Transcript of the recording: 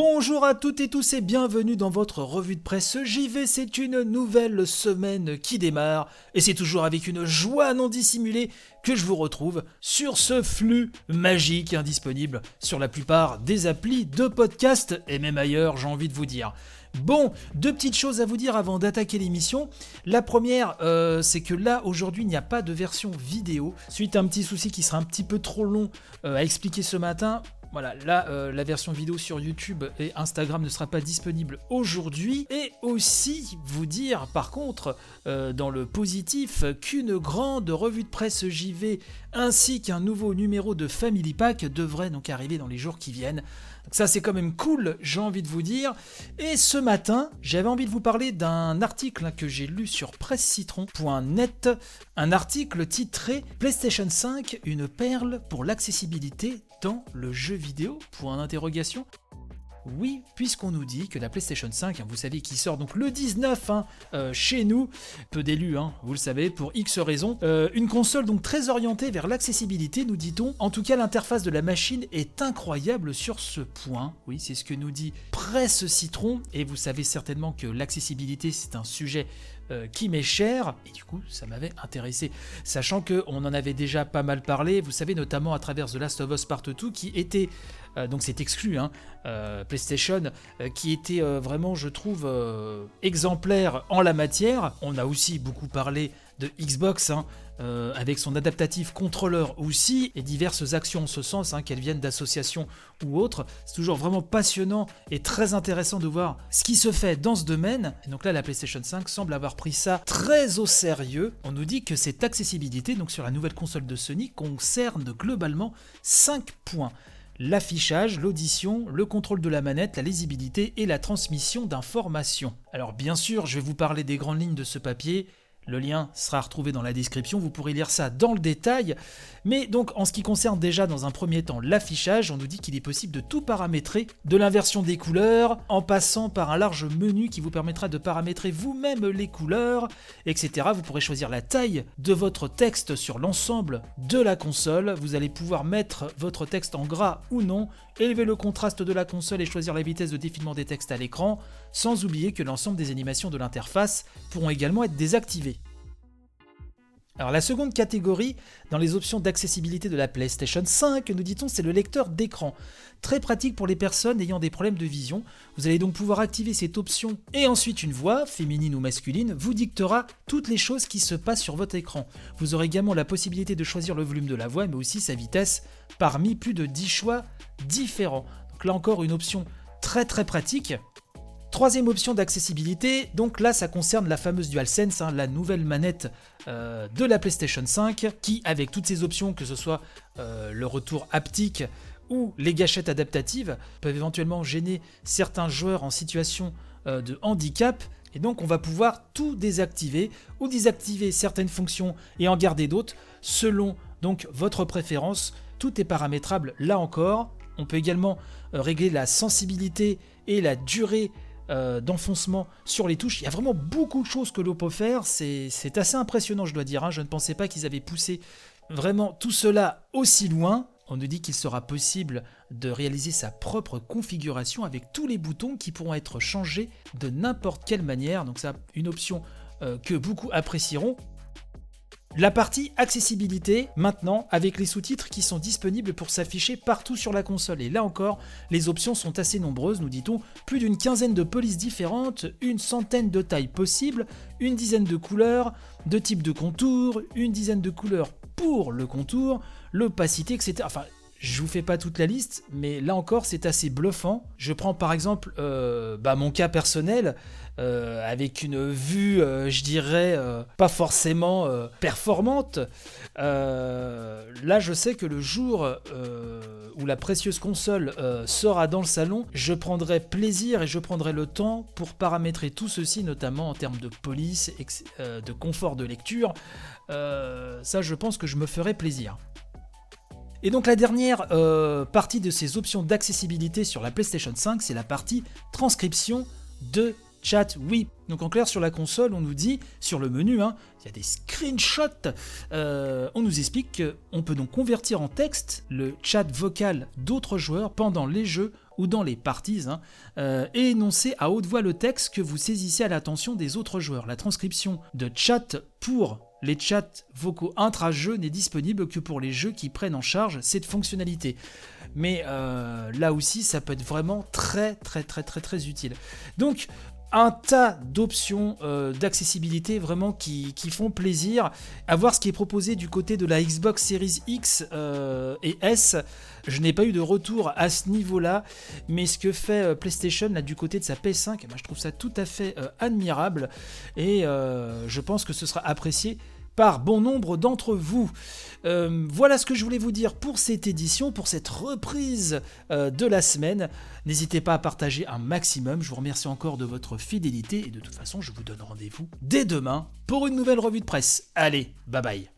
Bonjour à toutes et tous et bienvenue dans votre revue de presse JV. C'est une nouvelle semaine qui démarre et c'est toujours avec une joie non dissimulée que je vous retrouve sur ce flux magique indisponible sur la plupart des applis de podcast et même ailleurs, j'ai envie de vous dire. Bon, deux petites choses à vous dire avant d'attaquer l'émission. La première, euh, c'est que là, aujourd'hui, il n'y a pas de version vidéo. Suite à un petit souci qui sera un petit peu trop long euh, à expliquer ce matin, voilà, là, euh, la version vidéo sur YouTube et Instagram ne sera pas disponible aujourd'hui. Et aussi vous dire, par contre, euh, dans le positif, qu'une grande revue de presse JV ainsi qu'un nouveau numéro de Family Pack devraient donc arriver dans les jours qui viennent. Donc ça c'est quand même cool, j'ai envie de vous dire. Et ce matin, j'avais envie de vous parler d'un article que j'ai lu sur pressecitron.net, un article titré PlayStation 5, une perle pour l'accessibilité le jeu vidéo Point d'interrogation. Oui, puisqu'on nous dit que la PlayStation 5, hein, vous savez, qui sort donc le 19 hein, euh, chez nous, peu d'élus, hein, vous le savez, pour X raisons, euh, une console donc très orientée vers l'accessibilité, nous dit-on. En tout cas, l'interface de la machine est incroyable sur ce point. Oui, c'est ce que nous dit Presse Citron, et vous savez certainement que l'accessibilité, c'est un sujet euh, qui m'est cher, et du coup ça m'avait intéressé, sachant qu'on en avait déjà pas mal parlé, vous savez notamment à travers The Last of Us Part 2 qui était, euh, donc c'est exclu, hein, euh, PlayStation, qui était vraiment je trouve exemplaire en la matière, on a aussi beaucoup parlé de Xbox, hein, euh, avec son adaptatif contrôleur aussi, et diverses actions en ce sens, hein, qu'elles viennent d'associations ou autres. C'est toujours vraiment passionnant et très intéressant de voir ce qui se fait dans ce domaine. Et donc là, la PlayStation 5 semble avoir pris ça très au sérieux. On nous dit que cette accessibilité, donc sur la nouvelle console de Sony, concerne globalement 5 points l'affichage, l'audition, le contrôle de la manette, la lisibilité et la transmission d'informations. Alors bien sûr, je vais vous parler des grandes lignes de ce papier, le lien sera retrouvé dans la description, vous pourrez lire ça dans le détail. Mais donc en ce qui concerne déjà dans un premier temps l'affichage, on nous dit qu'il est possible de tout paramétrer, de l'inversion des couleurs, en passant par un large menu qui vous permettra de paramétrer vous-même les couleurs, etc. Vous pourrez choisir la taille de votre texte sur l'ensemble de la console. Vous allez pouvoir mettre votre texte en gras ou non, élever le contraste de la console et choisir la vitesse de défilement des textes à l'écran, sans oublier que l'ensemble des animations de l'interface pourront également être désactivées. Alors la seconde catégorie dans les options d'accessibilité de la PlayStation 5, nous dit-on, c'est le lecteur d'écran. Très pratique pour les personnes ayant des problèmes de vision. Vous allez donc pouvoir activer cette option et ensuite une voix, féminine ou masculine, vous dictera toutes les choses qui se passent sur votre écran. Vous aurez également la possibilité de choisir le volume de la voix mais aussi sa vitesse parmi plus de 10 choix différents. Donc là encore une option très très pratique. Troisième option d'accessibilité, donc là ça concerne la fameuse DualSense, hein, la nouvelle manette euh, de la PlayStation 5, qui avec toutes ces options, que ce soit euh, le retour haptique ou les gâchettes adaptatives, peuvent éventuellement gêner certains joueurs en situation euh, de handicap. Et donc on va pouvoir tout désactiver ou désactiver certaines fonctions et en garder d'autres selon donc votre préférence. Tout est paramétrable là encore. On peut également régler la sensibilité et la durée euh, d'enfoncement sur les touches. Il y a vraiment beaucoup de choses que l'on peut faire. C'est assez impressionnant, je dois dire. Hein. Je ne pensais pas qu'ils avaient poussé vraiment tout cela aussi loin. On nous dit qu'il sera possible de réaliser sa propre configuration avec tous les boutons qui pourront être changés de n'importe quelle manière. Donc ça, une option euh, que beaucoup apprécieront. La partie accessibilité, maintenant, avec les sous-titres qui sont disponibles pour s'afficher partout sur la console. Et là encore, les options sont assez nombreuses, nous dit-on. Plus d'une quinzaine de polices différentes, une centaine de tailles possibles, une dizaine de couleurs, deux types de contours, une dizaine de couleurs pour le contour, l'opacité, etc. Enfin, je vous fais pas toute la liste, mais là encore c'est assez bluffant. Je prends par exemple euh, bah, mon cas personnel, euh, avec une vue, euh, je dirais, pas forcément performante. là je sais que le jour où la précieuse console sera dans le salon, je prendrai plaisir et je prendrai le temps pour paramétrer tout ceci, notamment en termes de police, de confort de lecture. ça je pense que je me ferai plaisir. Et donc la dernière euh, partie de ces options d'accessibilité sur la PlayStation 5, c'est la partie transcription de chat. Oui, donc en clair sur la console, on nous dit, sur le menu, hein, il y a des screenshots, euh, on nous explique qu'on peut donc convertir en texte le chat vocal d'autres joueurs pendant les jeux ou dans les parties, hein, euh, et énoncez à haute voix le texte que vous saisissez à l'attention des autres joueurs. La transcription de chat pour les chats vocaux intra-jeux n'est disponible que pour les jeux qui prennent en charge cette fonctionnalité. Mais euh, là aussi, ça peut être vraiment très très très très très utile. Donc, un tas d'options euh, d'accessibilité vraiment qui, font plaisir. À voir ce qui est proposé du côté de la Xbox Series X euh, et S. Je n'ai pas eu de retour à ce niveau-là, mais ce que fait PlayStation là du côté de sa PS5, eh ben, je trouve ça tout à fait admirable et je pense que ce sera apprécié par bon nombre d'entre vous. Euh, voilà ce que je voulais vous dire pour cette édition, pour cette reprise euh, de la semaine. N'hésitez pas à partager un maximum. Je vous remercie encore de votre fidélité et de toute façon, je vous donne rendez-vous dès demain pour une nouvelle revue de presse. Allez, bye bye.